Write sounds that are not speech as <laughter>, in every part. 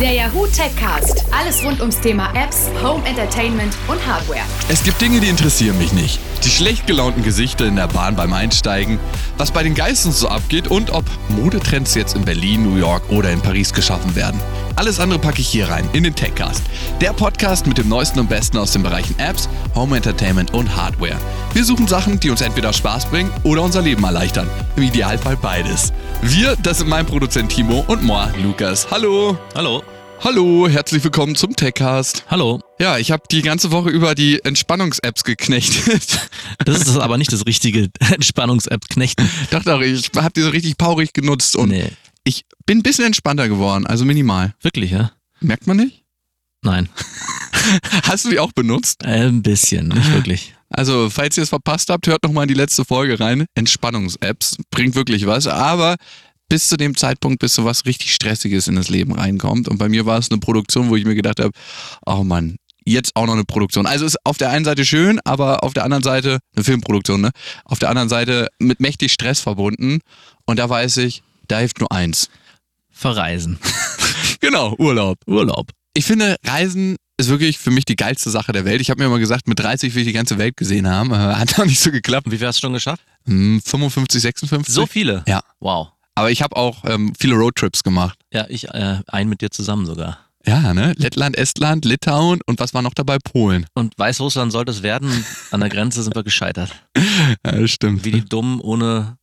Der Yahoo Techcast. Alles rund ums Thema Apps, Home Entertainment und Hardware. Es gibt Dinge, die interessieren mich nicht. Die schlecht gelaunten Gesichter in der Bahn beim Einsteigen, was bei den Geistern so abgeht und ob Modetrends jetzt in Berlin, New York oder in Paris geschaffen werden. Alles andere packe ich hier rein, in den Techcast. Der Podcast mit dem Neuesten und Besten aus den Bereichen Apps, Home Entertainment und Hardware. Wir suchen Sachen, die uns entweder Spaß bringen oder unser Leben erleichtern. Im Idealfall beides. Wir, das sind mein Produzent Timo und moi, Lukas. Hallo. Hallo. Hallo, herzlich willkommen zum Techcast. Hallo. Ja, ich habe die ganze Woche über die Entspannungs-Apps geknechtet. <laughs> Das ist aber nicht das richtige Entspannungs-App knechten. Doch, doch, ich habe die so richtig paurig genutzt und Nee, ich bin ein bisschen entspannter geworden, also minimal. wirklich, ja? Merkt man nicht? Nein. <laughs> Hast du die auch benutzt? Ein bisschen, nicht wirklich. Also, falls ihr es verpasst habt, hört noch mal in die letzte Folge rein. Entspannungs-Apps bringt wirklich was, aber bis zu dem Zeitpunkt, bis so was richtig Stressiges in das Leben reinkommt. Und bei mir war es eine Produktion, wo ich mir gedacht habe, oh Mann, jetzt auch noch eine Produktion. Also ist auf der einen Seite schön, aber auf der anderen Seite, eine Filmproduktion, ne? Auf der anderen Seite mit mächtig Stress verbunden. Und da weiß ich, da hilft nur eins. Verreisen. <laughs> Genau, Urlaub. Urlaub. Ich finde, Reisen ist wirklich für mich die geilste Sache der Welt. Ich habe mir mal gesagt, mit 30 will ich die ganze Welt gesehen haben. Äh, Hat <laughs> noch nicht so geklappt. Wie viel hast du schon geschafft? Hm, 55, 56. So viele? Ja. Wow. Aber ich habe auch ähm, viele Roadtrips gemacht. Ja, ich äh, ein mit dir zusammen sogar. Ja, ne? Lettland, Estland, Litauen und was war noch dabei? Polen. Und Weißrussland sollte es werden. An der Grenze sind wir gescheitert. <laughs> Ja, das stimmt. Wie die Dummen ohne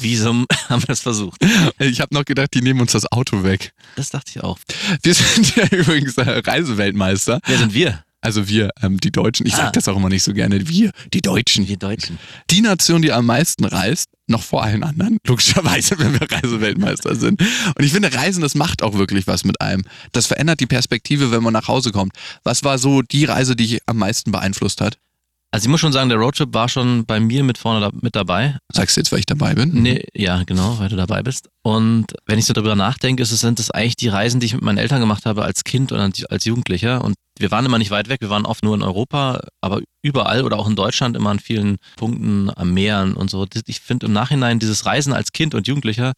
Visum <laughs> haben wir es versucht. Ich habe noch gedacht, die nehmen uns das Auto weg. Das dachte ich auch. Wir sind ja <laughs> übrigens äh, Reiseweltmeister. Wer sind wir? Also wir, ähm, die Deutschen. Ich Ah. sag das auch immer nicht so gerne. Wir, die Deutschen. Wir Deutschen. Die Nation, die am meisten reist, noch vor allen anderen, <laughs> logischerweise, wenn wir Reiseweltmeister sind. Und ich finde, Reisen, das macht auch wirklich was mit einem. Das verändert die Perspektive, wenn man nach Hause kommt. Was war so die Reise, die dich am meisten beeinflusst hat? Also ich muss schon sagen, der Roadtrip war schon bei mir mit vorne da, mit dabei. Sagst du jetzt, weil ich dabei bin? Nee, ja, genau, weil du dabei bist. Und wenn ich so darüber nachdenke, ist es, sind es eigentlich die Reisen, die ich mit meinen Eltern gemacht habe als Kind und als- Jugendlicher. Und wir waren immer nicht weit weg, wir waren oft nur in Europa, aber überall oder auch in Deutschland immer an vielen Punkten am Meeren und so. Das- Ich finde im Nachhinein dieses Reisen als Kind und Jugendlicher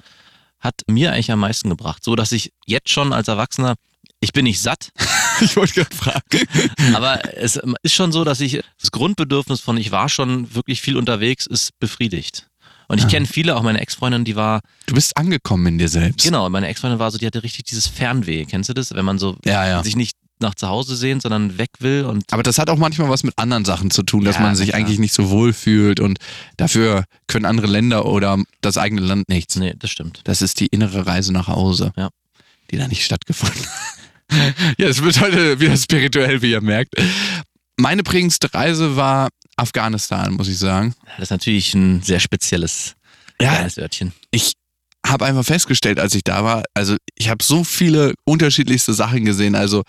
hat mir eigentlich am meisten gebracht. So dass ich jetzt schon als Erwachsener, ich bin nicht satt, <laughs> Ich wollte gerade fragen. aber es ist schon so, dass ich das Grundbedürfnis von ich war schon wirklich viel unterwegs ist befriedigt. Und ich Ah. kenne viele, auch meine Ex-Freundin, die war, Du bist angekommen in dir selbst. genau, meine Ex-Freundin war so, die hatte richtig dieses Fernweh. Kennst du das? Wenn man so Ja, ja. sich nicht nach zu Hause sehen, sondern weg will und Aber das hat auch manchmal was mit anderen Sachen zu tun, dass Ja, man sich klar. eigentlich nicht so wohl fühlt und dafür können andere Länder oder das eigene Land nichts. nee, das stimmt. Das ist die innere Reise nach Hause, Ja. die da nicht stattgefunden <laughs> hat. Ja, es wird heute wieder spirituell, wie ihr merkt. Meine prägendste Reise war Afghanistan, muss ich sagen. Das ist natürlich ein sehr spezielles Ja. kleines Örtchen. Ich habe einfach festgestellt, als ich da war, also ich habe so viele unterschiedlichste Sachen gesehen, also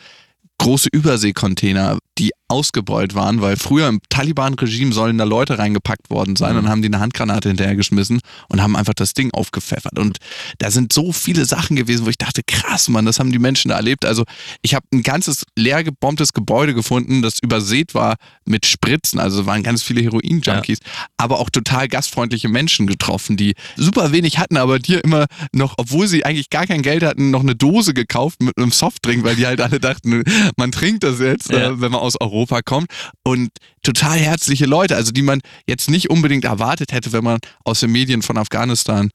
große Überseekontainer, die ausgebeult waren, weil früher im Taliban-Regime sollen da Leute reingepackt worden sein Mhm. und haben die eine Handgranate hinterhergeschmissen und haben einfach das Ding aufgepfeffert. Und da sind so viele Sachen gewesen, wo ich dachte, krass, Mann, das haben die Menschen da erlebt. Also ich habe ein ganzes leer gebombtes Gebäude gefunden, das übersät war mit Spritzen, also waren ganz viele Heroin-Junkies, aber auch total gastfreundliche Menschen getroffen, die super wenig hatten, aber dir immer noch, obwohl sie eigentlich gar kein Geld hatten, noch eine Dose gekauft mit einem Softdrink, weil die halt alle dachten, man trinkt das jetzt, Ja. äh, wenn man aus Europa kommt. Und total herzliche Leute, also die man jetzt nicht unbedingt erwartet hätte, wenn man aus den Medien von Afghanistan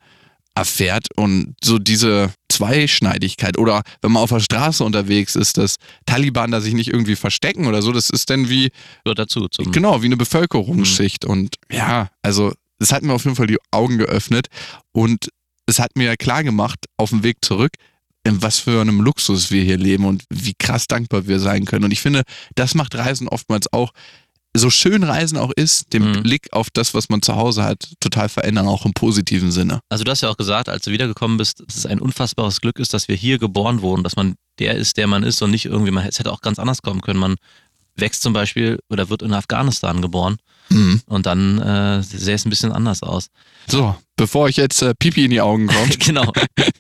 erfährt und so diese Zweischneidigkeit oder wenn man auf der Straße unterwegs ist, dass Taliban da sich nicht irgendwie verstecken oder so, das ist dann wie, Gehört dazu. Genau, wie eine Bevölkerungsschicht. Und ja, also es hat mir auf jeden Fall die Augen geöffnet und es hat mir klar gemacht, auf dem Weg zurück, in was für einem Luxus wir hier leben und wie krass dankbar wir sein können. Und ich finde, das macht Reisen oftmals auch, so schön Reisen auch ist, den Mhm. Blick auf das, was man zu Hause hat, total verändern, auch im positiven Sinne. Also du hast ja auch gesagt, als du wiedergekommen bist, dass es ein unfassbares Glück ist, dass wir hier geboren wurden, dass man der ist, der man ist und nicht irgendwie, man, es hätte auch ganz anders kommen können. Man wächst zum Beispiel oder wird in Afghanistan geboren Mhm. und dann äh, sähe es ein bisschen anders aus. So, bevor euch jetzt äh, Pipi in die Augen kommt, <laughs> genau.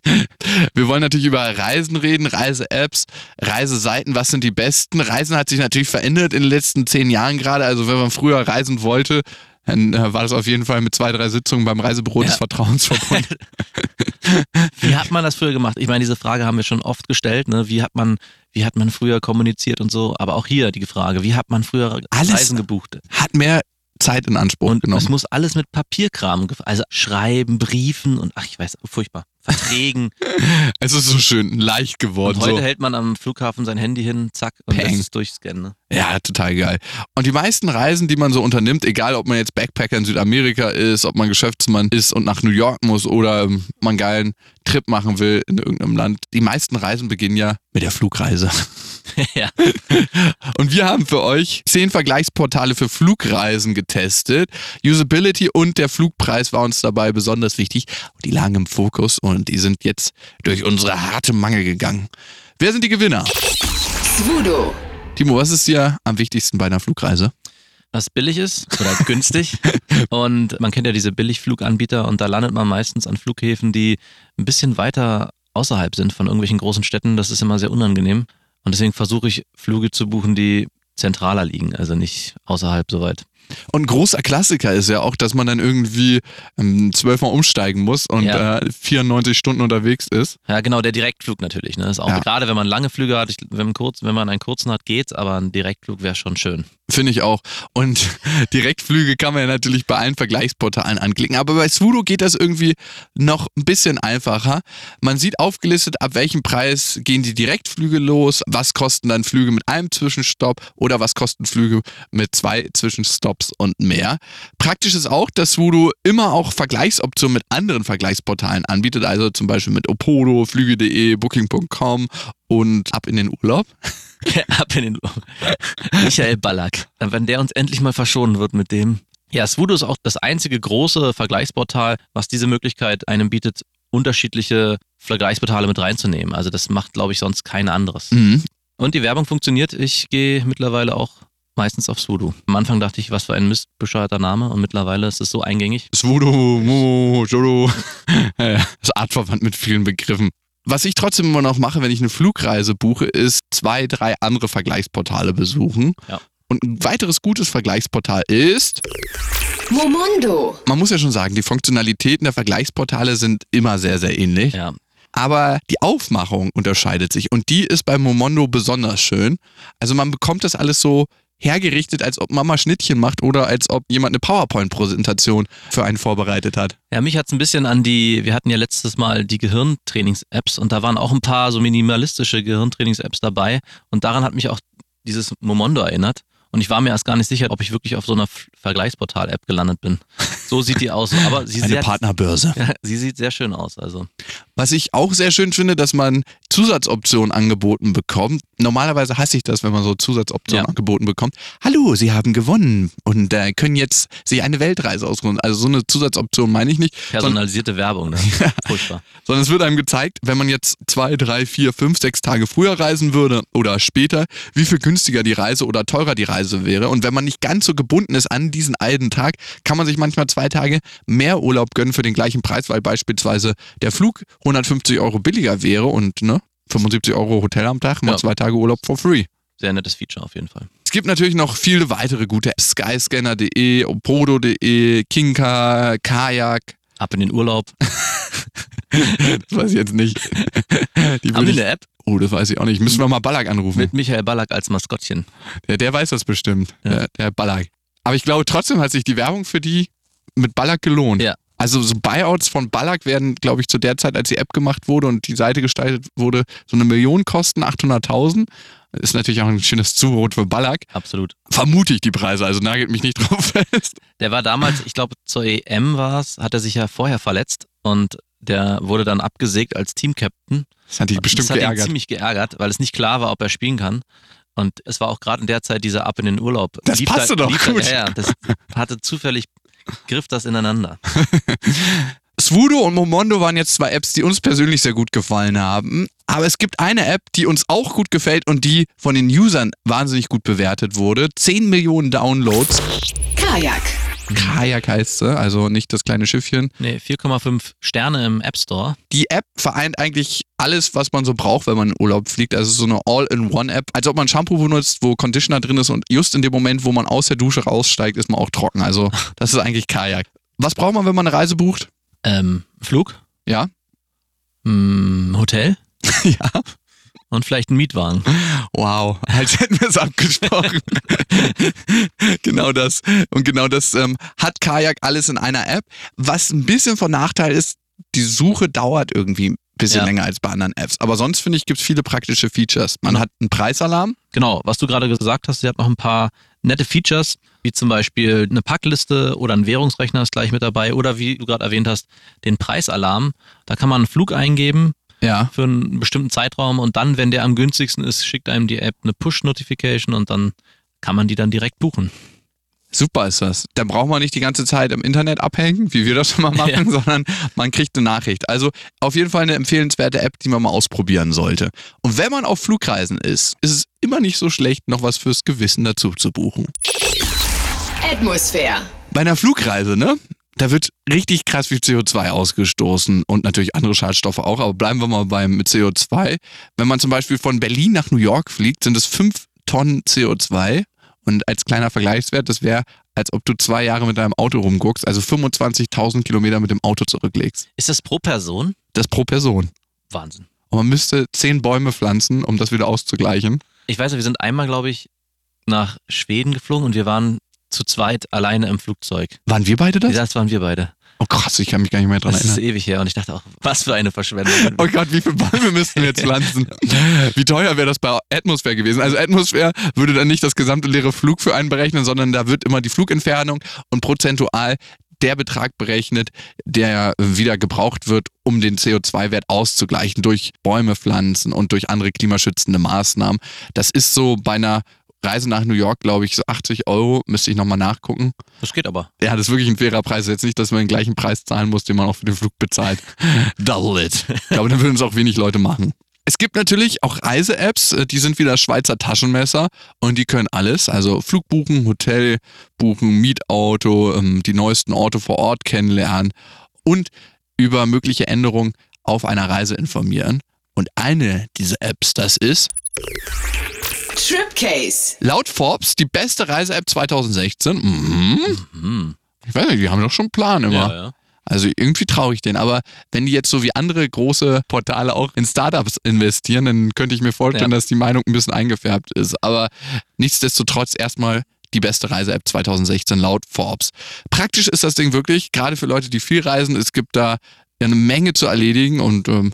<laughs> Wir wollen natürlich über Reisen reden, Reise-Apps, Reiseseiten, was sind die besten? Reisen hat sich natürlich verändert in den letzten zehn Jahren gerade. Also wenn man früher reisen wollte, dann äh, war das auf jeden Fall mit zwei, drei Sitzungen beim Reisebüro des Ja. Vertrauens <laughs> verbunden. Wie hat man das früher gemacht? Ich meine, diese Frage haben wir schon oft gestellt. Ne? Wie hat man, wie hat man früher kommuniziert und so? Aber auch hier die Frage: Wie hat man früher Alles- Reisen gebucht? Hat mehr Zeit in Anspruch Und genommen. es muss alles mit Papierkram, also Schreiben, Briefen und ach, ich weiß, furchtbar, Verträgen. <laughs> Es ist so schön leicht geworden. und heute So. hält man am Flughafen sein Handy hin, zack, und Peng. lässt es durchscannen. Ne? Ja, total geil. Und die meisten Reisen, die man so unternimmt, egal ob man jetzt Backpacker in Südamerika ist, ob man Geschäftsmann ist und nach New York muss oder man einen geilen Trip machen will in irgendeinem Land, die meisten Reisen beginnen ja mit der Flugreise. <laughs> ja. Und wir haben für euch zehn Vergleichsportale für Flugreisen getestet. Usability und der Flugpreis war uns dabei besonders wichtig. Die lagen im Fokus und die sind jetzt durch unsere harte Mangel gegangen. Wer sind die Gewinner? Svudo. Timo, was ist dir am wichtigsten bei einer Flugreise? was billig ist oder <laughs> günstig. Und man kennt ja diese Billigfluganbieter und da landet man meistens an Flughäfen, die ein bisschen weiter außerhalb sind von irgendwelchen großen Städten. Das ist immer sehr unangenehm. Und deswegen versuche ich Flüge zu buchen, die zentraler liegen, also nicht außerhalb so weit. Und ein großer Klassiker ist ja auch, dass man dann irgendwie ähm, zwölfmal umsteigen muss und Ja. äh, 94 Stunden unterwegs ist. Ja, genau, der Direktflug natürlich. Ne? Ist auch Ja. gerade wenn man lange Flüge hat, ich, wenn, man kurz, wenn man einen kurzen hat, geht's, aber ein Direktflug wäre schon schön. Finde ich auch. Und <laughs> Direktflüge kann man ja natürlich bei allen Vergleichsportalen anklicken. Aber bei Svudo geht das irgendwie noch ein bisschen einfacher. Man sieht aufgelistet, ab welchem Preis gehen die Direktflüge los, was kosten dann Flüge mit einem Zwischenstopp oder was kosten Flüge mit zwei Zwischenstopps und mehr. Praktisch ist auch, dass Svudo immer auch Vergleichsoptionen mit anderen Vergleichsportalen anbietet, also zum Beispiel mit Opodo, Flüge.de, Booking.com und ab in den Urlaub. <laughs> Ab in den Michael Ballack. Wenn der uns endlich mal verschonen wird mit dem. Ja, Svudo ist auch das einzige große Vergleichsportal, was diese Möglichkeit einem bietet, unterschiedliche Vergleichsportale mit reinzunehmen. Also das macht, glaube ich, sonst kein anderes. Mhm. Und die Werbung funktioniert. Ich gehe mittlerweile auch meistens auf Svudo. Am Anfang dachte ich, was für ein mistbescheuerter Name und mittlerweile ist es so eingängig. Jodo. <laughs> Ja, ja, das ist artverwandt mit vielen Begriffen. Was ich trotzdem immer noch mache, wenn ich eine Flugreise buche, ist zwei, drei andere Vergleichsportale besuchen. Ja. Und ein weiteres gutes Vergleichsportal ist, Momondo. man muss ja schon sagen, die Funktionalitäten der Vergleichsportale sind immer sehr, sehr ähnlich. Ja, Aber die Aufmachung unterscheidet sich und die ist bei Momondo besonders schön. Also man bekommt das alles so hergerichtet, als ob Mama Schnittchen macht oder als ob jemand eine PowerPoint-Präsentation für einen vorbereitet hat. Ja, mich hat's ein bisschen an die, wir hatten ja letztes Mal die Gehirntrainings-Apps und da waren auch ein paar so minimalistische Gehirntrainings-Apps dabei und daran hat mich auch dieses Momondo erinnert. Und ich war mir erst gar nicht sicher, ob ich wirklich auf so einer Vergleichsportal-App gelandet bin. So sieht die aus. Aber sie, Eine sieht, Partnerbörse. <laughs> ja, sie sieht sehr schön aus. Also Was ich auch sehr schön finde, dass man Zusatzoptionen angeboten bekommt. Normalerweise hasse ich das, wenn man so Zusatzoptionen Ja. angeboten bekommt. Hallo, Sie haben gewonnen und äh, können jetzt sich eine Weltreise ausruhen. Also so eine Zusatzoption meine ich nicht, sondern, personalisierte Werbung. Ne? <laughs> Furchtbar. sondern es wird einem gezeigt, wenn man jetzt zwei, drei, vier, fünf, sechs Tage früher reisen würde oder später, wie viel günstiger die Reise oder teurer die Reise wäre. Und wenn man nicht ganz so gebunden ist an diesen einen Tag, kann man sich manchmal zwei Tage mehr Urlaub gönnen für den gleichen Preis, weil beispielsweise der Flug 150 Euro billiger wäre und ne, 75 Euro Hotel am Tag, mal Ja. zwei Tage Urlaub for free. Sehr nettes Feature auf jeden Fall. Es gibt natürlich noch viele weitere gute Apps, skyscanner.de, opodo.de, Kinka, Kajak, Ab in den Urlaub. <laughs> das weiß ich jetzt nicht. Die Haben die eine App oh, das weiß ich auch nicht. Müssen wir mal Ballack anrufen. mit Michael Ballack als Maskottchen? Der, der weiß das bestimmt, Ja. der, der Ballack. Aber ich glaube trotzdem hat sich die Werbung für die mit Ballack gelohnt. Ja. Also so Buyouts von Ballack werden, glaube ich, zu der Zeit, als die App gemacht wurde und die Seite gestaltet wurde, so eine Million kosten, 800.000. Ist natürlich auch ein schönes Zubrot für Ballack. Absolut. Vermute ich die Preise, also nagelt mich nicht <laughs> drauf fest. Der war damals, ich glaube, zur EM war es, hat er sich ja vorher verletzt und der wurde dann abgesägt als Teamcaptain. Das hat dich bestimmt das hat ihn geärgert. ziemlich geärgert, weil es nicht klar war, ob er spielen kann. Und es war auch gerade in der Zeit dieser Ab in den Urlaub. Das passte doch lief da- gut. Ja, ja, das hatte zufällig, griff das ineinander. <laughs> Svudo und Momondo waren jetzt zwei Apps, die uns persönlich sehr gut gefallen haben. Aber es gibt eine App, die uns auch gut gefällt und die von den Usern wahnsinnig gut bewertet wurde. 10 Millionen Downloads. Kajak. Kajak heißt sie, also nicht das kleine Schiffchen. Nee, 4,5 Sterne im App Store. Die App vereint eigentlich alles, was man so braucht, wenn man in Urlaub fliegt. Also so eine All-in-One-App. Als ob man Shampoo benutzt, wo Conditioner drin ist und just in dem Moment, wo man aus der Dusche raussteigt, ist man auch trocken. Also <laughs> das ist eigentlich Kajak. Was braucht man, wenn man eine Reise bucht? Ähm, Flug, Ja? mm, Hotel <laughs> Ja. Und vielleicht ein Mietwagen. Wow, als hätten wir es abgesprochen. <laughs> genau das. Und genau das ähm, hat Kajak alles in einer App. Was ein bisschen von Nachteil ist, die Suche dauert irgendwie ein bisschen Ja. länger als bei anderen Apps. Aber sonst finde ich, gibt es viele praktische Features. Man hat einen Preisalarm. Genau, was du gerade gesagt hast, sie hat noch ein paar nette Features, wie zum Beispiel eine Packliste oder ein Währungsrechner ist gleich mit dabei oder wie du gerade erwähnt hast, den Preisalarm. Da kann man einen Flug eingeben Ja. für einen bestimmten Zeitraum und dann, wenn der am günstigsten ist, schickt einem die App eine Push-Notification und dann kann man die dann direkt buchen. Super ist das. Dann braucht man nicht die ganze Zeit im Internet abhängen, wie wir das schon mal machen, Ja. <laughs> <laughs> sondern man kriegt eine Nachricht. Also auf jeden Fall eine empfehlenswerte App, die man mal ausprobieren sollte. Und wenn man auf Flugreisen ist, ist es immer nicht so schlecht, noch was fürs Gewissen dazu zu buchen. Atmosphäre. Bei einer Flugreise, ne? Da wird richtig krass viel CO2 ausgestoßen und natürlich andere Schadstoffe auch, aber bleiben wir mal beim CO2. Wenn man zum Beispiel von Berlin nach New York fliegt, sind es 5 Tonnen CO2 und als kleiner Vergleichswert, das wäre, als ob du zwei Jahre mit deinem Auto rumguckst, also 25.000 Kilometer mit dem Auto zurücklegst. Ist das pro Person? Das pro Person. Wahnsinn. Und man müsste 10 Bäume pflanzen, um das wieder auszugleichen. Ich weiß, wir sind einmal, glaube ich, nach Schweden geflogen und wir waren zu zweit alleine im Flugzeug. Waren wir beide das? Das waren wir beide. Oh krass, ich kann mich gar nicht mehr dran Das ist erinnern. ewig her und ich dachte auch, was für eine Verschwendung. <laughs> Oh Gott, wie viele Bäume müssten wir jetzt <laughs> pflanzen? Wie teuer wäre das bei Atmosphäre gewesen? Also Atmosphäre würde dann nicht das gesamte leere Flug für einen berechnen, sondern da wird immer die Flugentfernung und prozentual der Betrag berechnet, der wieder gebraucht wird, um den CO2-Wert auszugleichen durch Bäume pflanzen und durch andere klimaschützende Maßnahmen. Das ist so bei einer Reise nach New York, glaube ich, so 80 Euro, müsste ich nochmal nachgucken. Das geht aber. Ja, das ist wirklich ein fairer Preis. Jetzt nicht, dass man den gleichen Preis zahlen muss, den man auch für den Flug bezahlt. <laughs> Double it. Ich glaube, dann würden es auch wenig Leute machen. Es gibt natürlich auch Reise-Apps, äh, die sind wie das Schweizer Taschenmesser und die können alles. Also Flug buchen, Hotel buchen, Mietauto, ähm, die neuesten Orte vor Ort kennenlernen und über mögliche Änderungen auf einer Reise informieren. Und eine dieser Apps, das ist Tripcase. laut Forbes die beste Reise-App 2016. Mhm. Hm. Ich weiß nicht, die haben doch schon einen Plan immer. Ja, ja. Also irgendwie traue ich den. Aber wenn die jetzt so wie andere große Portale auch in Startups investieren, dann könnte ich mir vorstellen, Ja. dass die Meinung ein bisschen eingefärbt ist. Aber nichtsdestotrotz erstmal die beste Reise-App 2016 laut Forbes. Praktisch ist das Ding wirklich, gerade für Leute, die viel reisen. Es gibt da eine Menge zu erledigen und ähm,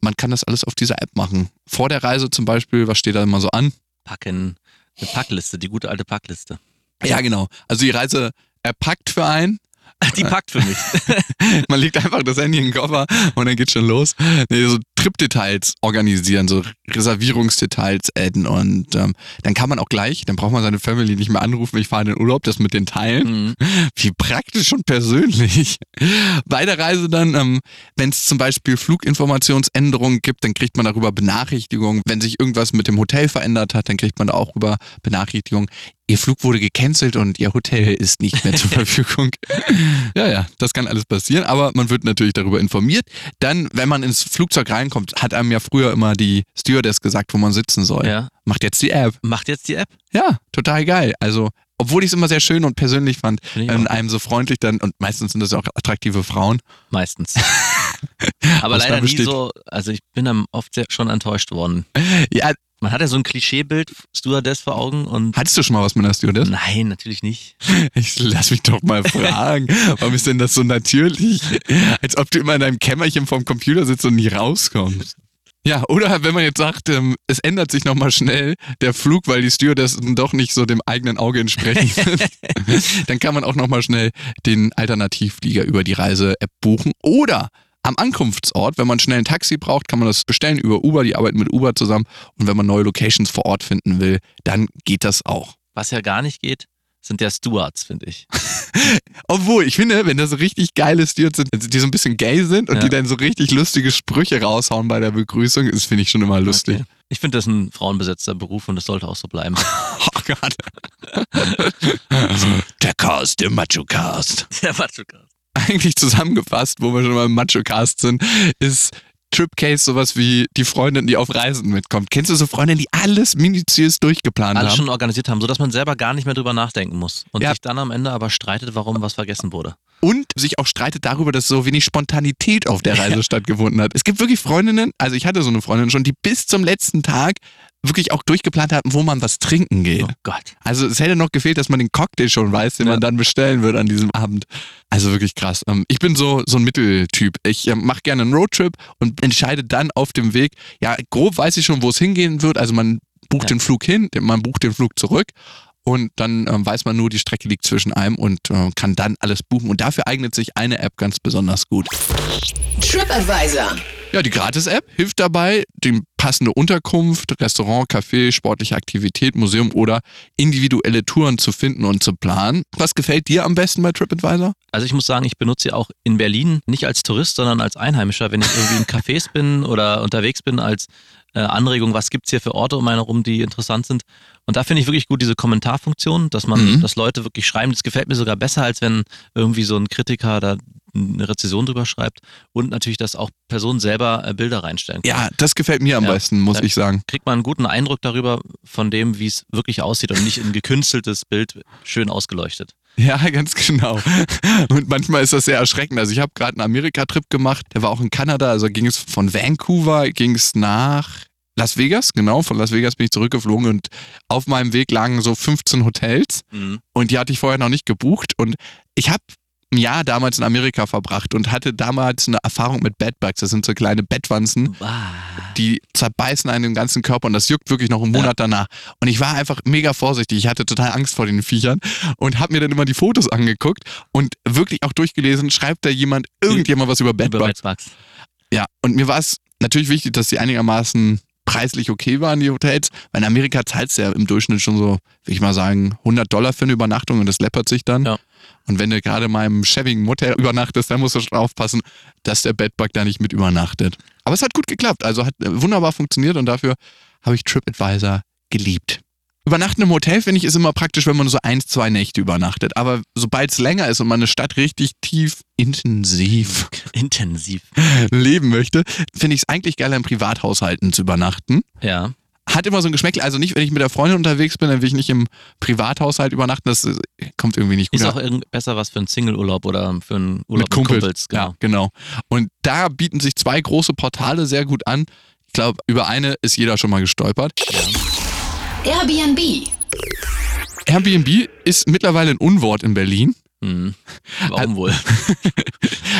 man kann das alles auf dieser App machen. Vor der Reise zum Beispiel, was steht da immer so an? Packen. Eine Packliste, die gute alte Packliste. Ja, genau. Also die Reise erpackt für einen. Die packt für mich. <laughs> Man legt einfach das Handy in den Koffer und dann geht's schon los. Nee, so Trip-Details organisieren, so Reservierungsdetails adden und ähm, dann kann man auch gleich, dann braucht man seine Family nicht mehr anrufen, ich fahre in den Urlaub, das mit den teilen. Mhm. Wie praktisch und persönlich. Bei der Reise dann, ähm, wenn es zum Beispiel Fluginformationsänderungen gibt, dann kriegt man darüber Benachrichtigungen. Wenn sich irgendwas mit dem Hotel verändert hat, dann kriegt man da auch über Benachrichtigungen. Ihr Flug wurde gecancelt und Ihr Hotel ist nicht mehr zur <laughs> Verfügung. ja, ja, das kann alles passieren, aber man wird natürlich darüber informiert. Dann, wenn man ins Flugzeug reinkommt, hat einem ja früher immer die Stewardess gesagt, wo man sitzen soll. Ja. Macht jetzt die App. Macht jetzt die App? Ja, total geil. Also, obwohl ich es immer sehr schön und persönlich fand, auch. einem so freundlich dann, und meistens sind das ja auch attraktive Frauen. Meistens. <laughs> Aber leider nie so, also ich bin dann oft sehr, schon enttäuscht worden. Ja, Man hat ja so ein Klischeebild Stewardess vor Augen und hattest du schon mal was mit einer Stewardess? nein, natürlich nicht. Ich lass mich doch mal fragen. Warum ist denn das so natürlich? Als ob du immer in deinem Kämmerchen vorm Computer sitzt und nie rauskommst. Ja, oder wenn man jetzt sagt, ähm, es ändert sich nochmal schnell der Flug, weil die Stewardessen doch nicht so dem eigenen Auge entsprechen, <laughs> dann kann man auch nochmal schnell den Alternativflieger über die Reise-App buchen. Oder am Ankunftsort, wenn man schnell ein Taxi braucht, kann man das bestellen über Uber. Die arbeiten mit Uber zusammen. Und wenn man neue Locations vor Ort finden will, dann geht das auch. Was ja gar nicht geht, sind ja Stewards, finde ich. <laughs> Obwohl, ich finde, wenn das so richtig geile Stewards sind, die so ein bisschen gay sind und Ja. die dann so richtig lustige Sprüche raushauen bei der Begrüßung, das finde ich schon immer lustig. Okay. Ich finde das ein frauenbesetzter Beruf und das sollte auch so bleiben. <laughs> Oh Gott. <laughs> der Cast, der Macho-Cast. Der Macho-Cast. <laughs> Eigentlich zusammengefasst, wo wir schon mal im Macho-Cast sind, ist Tripcase sowas wie die Freundin, die auf Reisen mitkommt. Kennst du so Freundinnen, die alles minutiös durchgeplant Alles haben? schon organisiert haben, sodass man selber gar nicht mehr drüber nachdenken muss. Und Ja. sich dann am Ende aber streitet, warum was vergessen wurde. und sich auch streitet darüber, dass so wenig Spontanität auf der Reise <laughs> stattgefunden hat. Es gibt wirklich Freundinnen, also ich hatte so eine Freundin schon, die bis zum letzten Tag wirklich auch durchgeplant hatten, wo man was trinken geht. Oh Gott. Also es hätte noch gefehlt, dass man den Cocktail schon weiß, den Ja. man dann bestellen wird an diesem Abend. Also wirklich krass. Ähm, Ich bin so, so ein Mitteltyp. Ich mache gerne einen Roadtrip und entscheide dann auf dem Weg, ja, grob weiß ich schon, wo es hingehen wird. Also man bucht Ja. den Flug hin, man bucht den Flug zurück. Und dann ähm, weiß man nur, die Strecke liegt zwischen einem und äh, kann dann alles buchen. Und dafür eignet sich eine App ganz besonders gut. TripAdvisor. Ja, die Gratis-App hilft dabei, die passende Unterkunft, Restaurant, Café, sportliche Aktivität, Museum oder individuelle Touren zu finden und zu planen. Was gefällt dir am besten bei TripAdvisor? Also ich muss sagen, ich benutze sie auch in Berlin nicht als Tourist, sondern als Einheimischer, wenn ich irgendwie in <laughs> Cafés bin oder unterwegs bin, als äh, Anregung, was gibt's hier für Orte um einen herum, die interessant sind. Und da finde ich wirklich gut diese Kommentarfunktion, dass man, Mhm. dass Leute wirklich schreiben. Das gefällt mir sogar besser, als wenn irgendwie so ein Kritiker da eine Rezession drüber schreibt. Und natürlich, dass auch Personen selber äh, Bilder reinstellen können. Ja, das gefällt mir am Ja. besten, muss ich sagen. Kriegt man einen guten Eindruck darüber, von dem, wie es wirklich aussieht und nicht ein gekünsteltes Bild schön ausgeleuchtet. Ja, <laughs> ganz genau. Und manchmal ist das sehr erschreckend. Also ich habe gerade einen Amerika-Trip gemacht, der war auch in Kanada, also ging es von Vancouver, ging es nach Las Vegas, genau, von Las Vegas bin ich zurückgeflogen und auf meinem Weg lagen so 15 Hotels. Und die hatte ich vorher noch nicht gebucht. Und ich habe ein Jahr damals in Amerika verbracht und hatte damals eine Erfahrung mit Bedbugs. Das sind so kleine Bettwanzen, die zerbeißen einen den ganzen Körper und das juckt wirklich noch einen Monat danach. Und ich war einfach mega vorsichtig. Ich hatte total Angst vor den Viechern und habe mir dann immer die Fotos angeguckt und wirklich auch durchgelesen, schreibt da jemand, irgendjemand was über Über Bedbugs. Bedbugs. Ja, und mir war es natürlich wichtig, dass die einigermaßen preislich okay waren, die Hotels. Weil in Amerika zahlst du ja im Durchschnitt schon so, will ich mal sagen, 100 Dollar für eine Übernachtung und das läppert sich dann. Ja. Und wenn du gerade mal im schäbigen Motel übernachtest, dann musst du schon aufpassen, dass der Bedbug da nicht mit übernachtet. Aber es hat gut geklappt, also hat äh, wunderbar funktioniert und dafür habe ich TripAdvisor geliebt. Übernachten im Hotel finde ich ist immer praktisch, wenn man so ein, zwei Nächte übernachtet. Aber sobald es länger ist und man eine Stadt richtig tief intensiv <laughs> Intensiv. leben möchte, finde ich es eigentlich geiler, in Privathaushalten zu übernachten. Ja. Hat immer so ein Geschmäckle, also nicht, wenn ich mit der Freundin unterwegs bin, dann will ich nicht im Privathaushalt übernachten, das kommt irgendwie nicht gut Ist auch irgend besser was für einen Single-Urlaub oder für einen Urlaub mit Kumpels. genau. Ja, genau. Und da bieten sich zwei große Portale sehr gut an. Ich glaube, über eine ist jeder schon mal gestolpert. Airbnb. Airbnb ist mittlerweile ein Unwort in Berlin. Hm. Warum wohl? <laughs>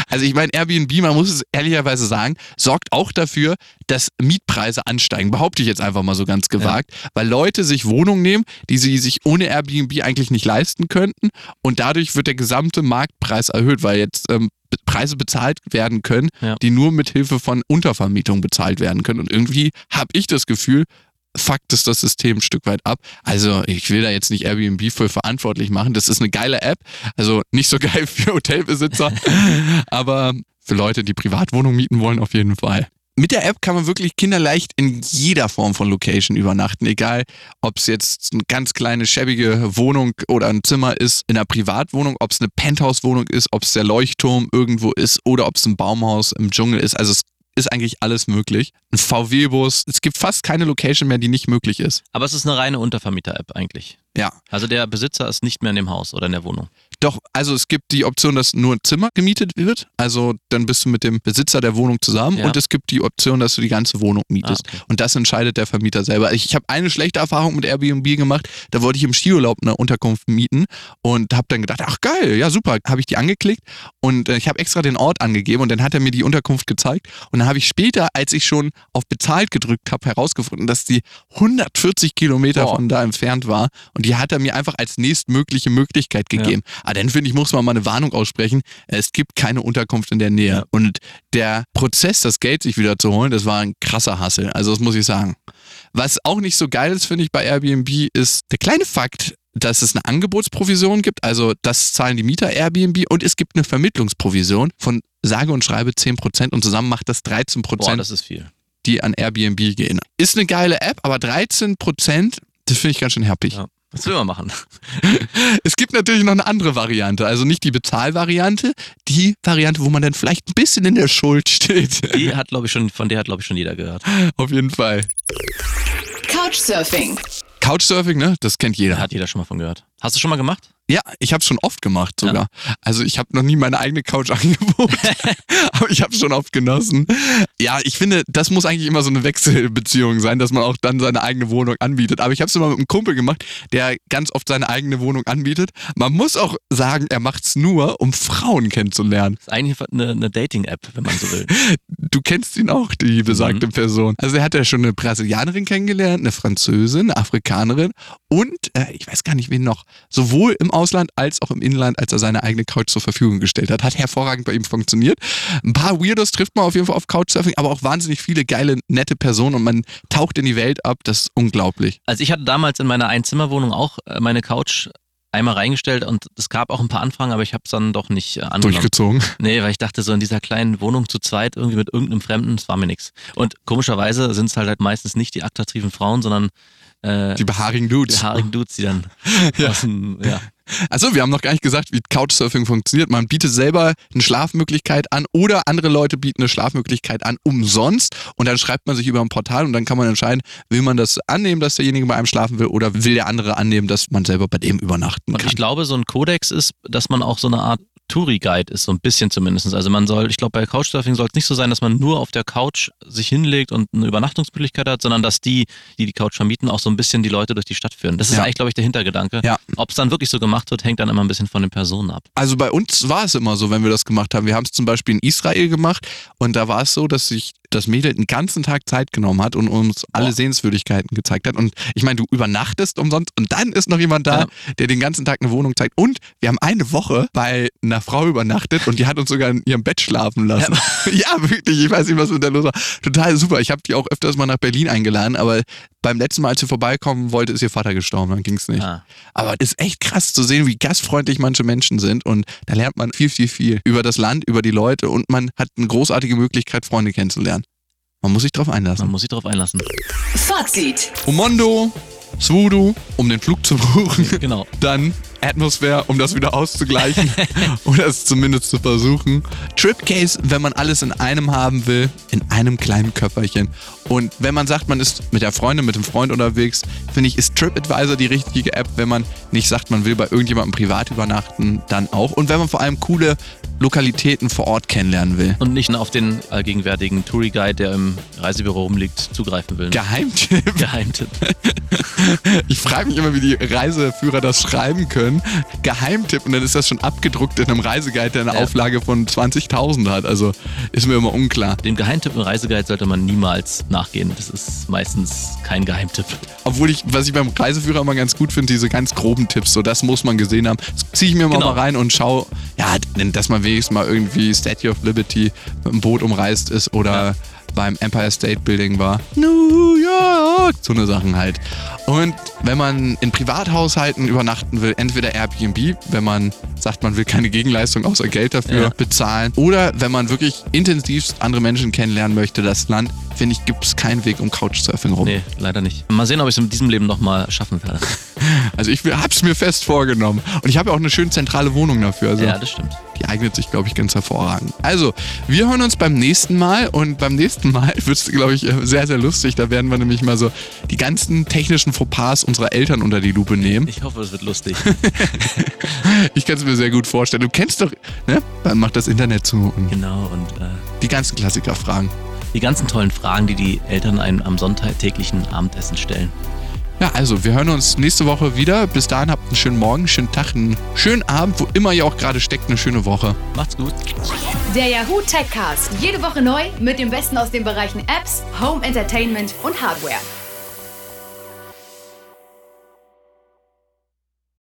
Also ich meine, Airbnb, man muss es ehrlicherweise sagen, sorgt auch dafür, dass Mietpreise ansteigen. Behaupte ich jetzt einfach mal so ganz gewagt, weil Leute sich Wohnungen nehmen, die sie sich ohne Airbnb eigentlich nicht leisten könnten und dadurch wird der gesamte Marktpreis erhöht, weil jetzt ähm, Preise bezahlt werden können, Ja. die nur mit Hilfe von Untervermietung bezahlt werden können. Und irgendwie habe ich das Gefühl, fuckt es das System ein Stück weit ab. Also ich will da jetzt nicht Airbnb für verantwortlich machen. Das ist eine geile App. Also nicht so <laughs> geil für Hotelbesitzer, aber für Leute, die Privatwohnungen mieten wollen, auf jeden Fall. Mit der App kann man wirklich kinderleicht in jeder Form von Location übernachten. Egal, ob es jetzt eine ganz kleine, schäbige Wohnung oder ein Zimmer ist in einer Privatwohnung, ob es eine Penthouse-Wohnung ist, ob es der Leuchtturm irgendwo ist oder ob es ein Baumhaus im Dschungel ist. Also es ist eigentlich alles möglich. Ein VW-Bus. Es gibt fast keine Location mehr, die nicht möglich ist. Aber es ist eine reine Untervermieter-App eigentlich. Ja. Also der Besitzer ist nicht mehr in dem Haus oder in der Wohnung. Doch, also es gibt die Option, dass nur ein Zimmer gemietet wird. Also dann bist du mit dem Besitzer der Wohnung zusammen Ja. und es gibt die Option, dass du die ganze Wohnung mietest. Ah, okay. Und das entscheidet der Vermieter selber. Ich, ich habe eine schlechte Erfahrung mit Airbnb gemacht. Da wollte ich im Skiurlaub eine Unterkunft mieten und habe dann gedacht, ach geil, ja super, habe ich die angeklickt und äh, ich habe extra den Ort angegeben und dann hat er mir die Unterkunft gezeigt und dann habe ich später, als ich schon auf bezahlt gedrückt habe, herausgefunden, dass die 140 Kilometer Boah. von da entfernt war und die hat er mir einfach als nächstmögliche Möglichkeit gegeben. Aber dann finde ich, muss man mal eine Warnung aussprechen. Es gibt keine Unterkunft in der Nähe. Ja. Und der Prozess, das Geld sich wieder zu holen, das war ein krasser Hassel. Also das muss ich sagen. Was auch nicht so geil ist, finde ich, bei Airbnb, ist der kleine Fakt, dass es eine Angebotsprovision gibt, also das zahlen die Mieter Airbnb und es gibt eine Vermittlungsprovision von sage und schreibe 10% und zusammen macht das 13%, Boah, das ist viel. die an Airbnb gehen. Ist eine geile App, aber 13%, das finde ich ganz schön happig. Ja. Was will man machen? <laughs> Es gibt natürlich noch eine andere Variante, also nicht die Bezahlvariante, die Variante, wo man dann vielleicht ein bisschen in der Schuld steht. Die hat, glaube ich, schon, von der hat, glaube ich, schon jeder gehört. <laughs> Auf jeden Fall. Couchsurfing. Couchsurfing, ne? Das kennt jeder. Hat jeder schon mal von gehört. Hast du schon mal gemacht? Ja, ich habe schon oft gemacht sogar. Also ich habe noch nie meine eigene Couch <laughs> angeboten, aber ich habe schon oft genossen. Ja, ich finde, das muss eigentlich immer so eine Wechselbeziehung sein, dass man auch dann seine eigene Wohnung anbietet. Aber ich habe es immer mit einem Kumpel gemacht, der ganz oft seine eigene Wohnung anbietet. Man muss auch sagen, er macht's nur, um Frauen kennenzulernen. Ist eigentlich eine, eine Dating-App, wenn man so will. <laughs> Du kennst ihn auch, die besagte Person. Also er hat ja schon eine Brasilianerin kennengelernt, eine Französin, eine Afrikanerin und äh, ich weiß gar nicht wen noch. Sowohl im Ausland als auch im Inland, als er seine eigene Couch zur Verfügung gestellt hat. Hat hervorragend bei ihm funktioniert. Ein paar Weirdos trifft man auf jeden Fall auf Couchsurfing, aber auch wahnsinnig viele geile, nette Personen und man taucht in die Welt ab. Das ist unglaublich. Also ich hatte damals in meiner Einzimmerwohnung auch äh, meine Couch einmal reingestellt und es gab auch ein paar Anfragen, aber ich habe es dann doch nicht äh, angenommen. Durchgezogen. Nee, weil ich dachte, so in dieser kleinen Wohnung zu zweit irgendwie mit irgendeinem Fremden, das war mir nix. Und komischerweise sind es halt, halt meistens nicht die attraktiven Frauen, sondern äh, Die behaarigen Dudes. die haarigen Dudes, die dann <laughs> Ja. aus dem, ja. Also, wir haben noch gar nicht gesagt, wie Couchsurfing funktioniert. Man bietet selber eine Schlafmöglichkeit an oder andere Leute bieten eine Schlafmöglichkeit an umsonst und dann schreibt man sich über ein Portal und dann kann man entscheiden, will man das annehmen, dass derjenige bei einem schlafen will oder will der andere annehmen, dass man selber bei dem übernachten Und kann. ich glaube, so ein Kodex ist, dass man auch so eine Art Touri-Guide ist, so ein bisschen zumindest. Also man soll, ich glaube, bei Couchsurfing soll es nicht so sein, dass man nur auf der Couch sich hinlegt und eine Übernachtungsmöglichkeit hat, sondern dass die, die die Couch vermieten, auch so ein bisschen die Leute durch die Stadt führen. Das ist Ja. eigentlich, glaube ich, der Hintergedanke. Ja. Ob es dann wirklich so gemacht wird, hängt dann immer ein bisschen von den Personen ab. Also bei uns war es immer so, wenn wir das gemacht haben. Wir haben es zum Beispiel in Israel gemacht und da war es so, dass sich das Mädel den ganzen Tag Zeit genommen hat und uns alle Boah. Sehenswürdigkeiten gezeigt hat. Und ich meine, du übernachtest umsonst und dann ist noch jemand da, Ja. der den ganzen Tag eine Wohnung zeigt. Und wir haben eine Woche bei einer Frau übernachtet und die hat uns sogar in ihrem Bett schlafen lassen. Ja, <laughs> wirklich. Ich weiß nicht, was mit der los war. Total super. Ich habe die auch öfters mal nach Berlin eingeladen, aber beim letzten Mal, als sie vorbeikommen wollte, ist ihr Vater gestorben. Dann ging es nicht. Ah. Aber es ist echt krass zu sehen, wie gastfreundlich manche Menschen sind und da lernt man viel, viel, viel über das Land, über die Leute und man hat eine großartige Möglichkeit, Freunde kennenzulernen. Man muss sich drauf Man einlassen. muss sich darauf einlassen. Fazit. Umondo, Swoodoo, um den Flug zu buchen. Genau. Dann Atmosphäre, um das wieder auszugleichen <laughs> oder es zumindest zu versuchen. Tripcase, wenn man alles in einem haben will, in einem kleinen Köfferchen. Und wenn man sagt, man ist mit der Freundin, mit dem Freund unterwegs, finde ich, ist TripAdvisor die richtige App. Wenn man nicht sagt, man will bei irgendjemandem privat übernachten, dann auch. Und wenn man vor allem coole Lokalitäten vor Ort kennenlernen will. Und nicht auf den allgegenwärtigen Touri-Guide, der im Reisebüro rumliegt, zugreifen will. Geheimtipp. Geheimtipp. <laughs> Ich frage mich immer, wie die Reiseführer das schreiben können. Geheimtipp und dann ist das schon abgedruckt in einem Reiseguide, der eine Ja. Auflage von 20.000 hat. Also ist mir immer unklar. Dem Geheimtipp im Reiseguide sollte man niemals nachgehen. Das ist meistens kein Geheimtipp. Obwohl ich, was ich beim Reiseführer immer ganz gut finde, diese ganz groben Tipps, so das muss man gesehen haben. Das ziehe ich mir mal, Genau. mal rein und schaue, ja, dass man wenigstens mal irgendwie Statue of Liberty mit dem Boot umreist ist oder Ja. beim Empire State Building war. New York! So eine Sachen halt. Und wenn man in Privathaushalten übernachten will, entweder Airbnb, wenn man sagt, man will keine Gegenleistung außer Geld dafür Ja. bezahlen, oder wenn man wirklich intensivst andere Menschen kennenlernen möchte, das Land, finde ich, gibt es keinen Weg um Couchsurfing rum. Nee, leider nicht. Mal sehen, ob ich es in diesem Leben nochmal schaffen werde. <laughs> Also ich habe es mir fest vorgenommen. Und ich habe ja auch eine schön zentrale Wohnung dafür. Also Ja, das stimmt. die eignet sich, glaube ich, ganz hervorragend. Also, wir hören uns beim nächsten Mal. Und beim nächsten Mal <laughs> wird es, glaube ich, äh, sehr, sehr lustig. Da werden wir nämlich mal so die ganzen technischen Fauxpas unserer Eltern unter die Lupe nehmen. Ich hoffe, es wird lustig. <laughs> Ich kann es mir sehr gut vorstellen. Du kennst doch, ne? Dann macht das Internet zu und genau, und äh, die ganzen Klassikerfragen. die ganzen tollen Fragen, die die Eltern einem am Sonntag täglichen Abendessen stellen. Ja, also, wir hören uns nächste Woche wieder. Bis dahin habt einen schönen Morgen, einen schönen Tag, einen schönen Abend, wo immer ihr auch gerade steckt, eine schöne Woche. Macht's gut. Der Yahoo Techcast. Jede Woche neu mit dem Besten aus den Bereichen Apps, Home Entertainment und Hardware.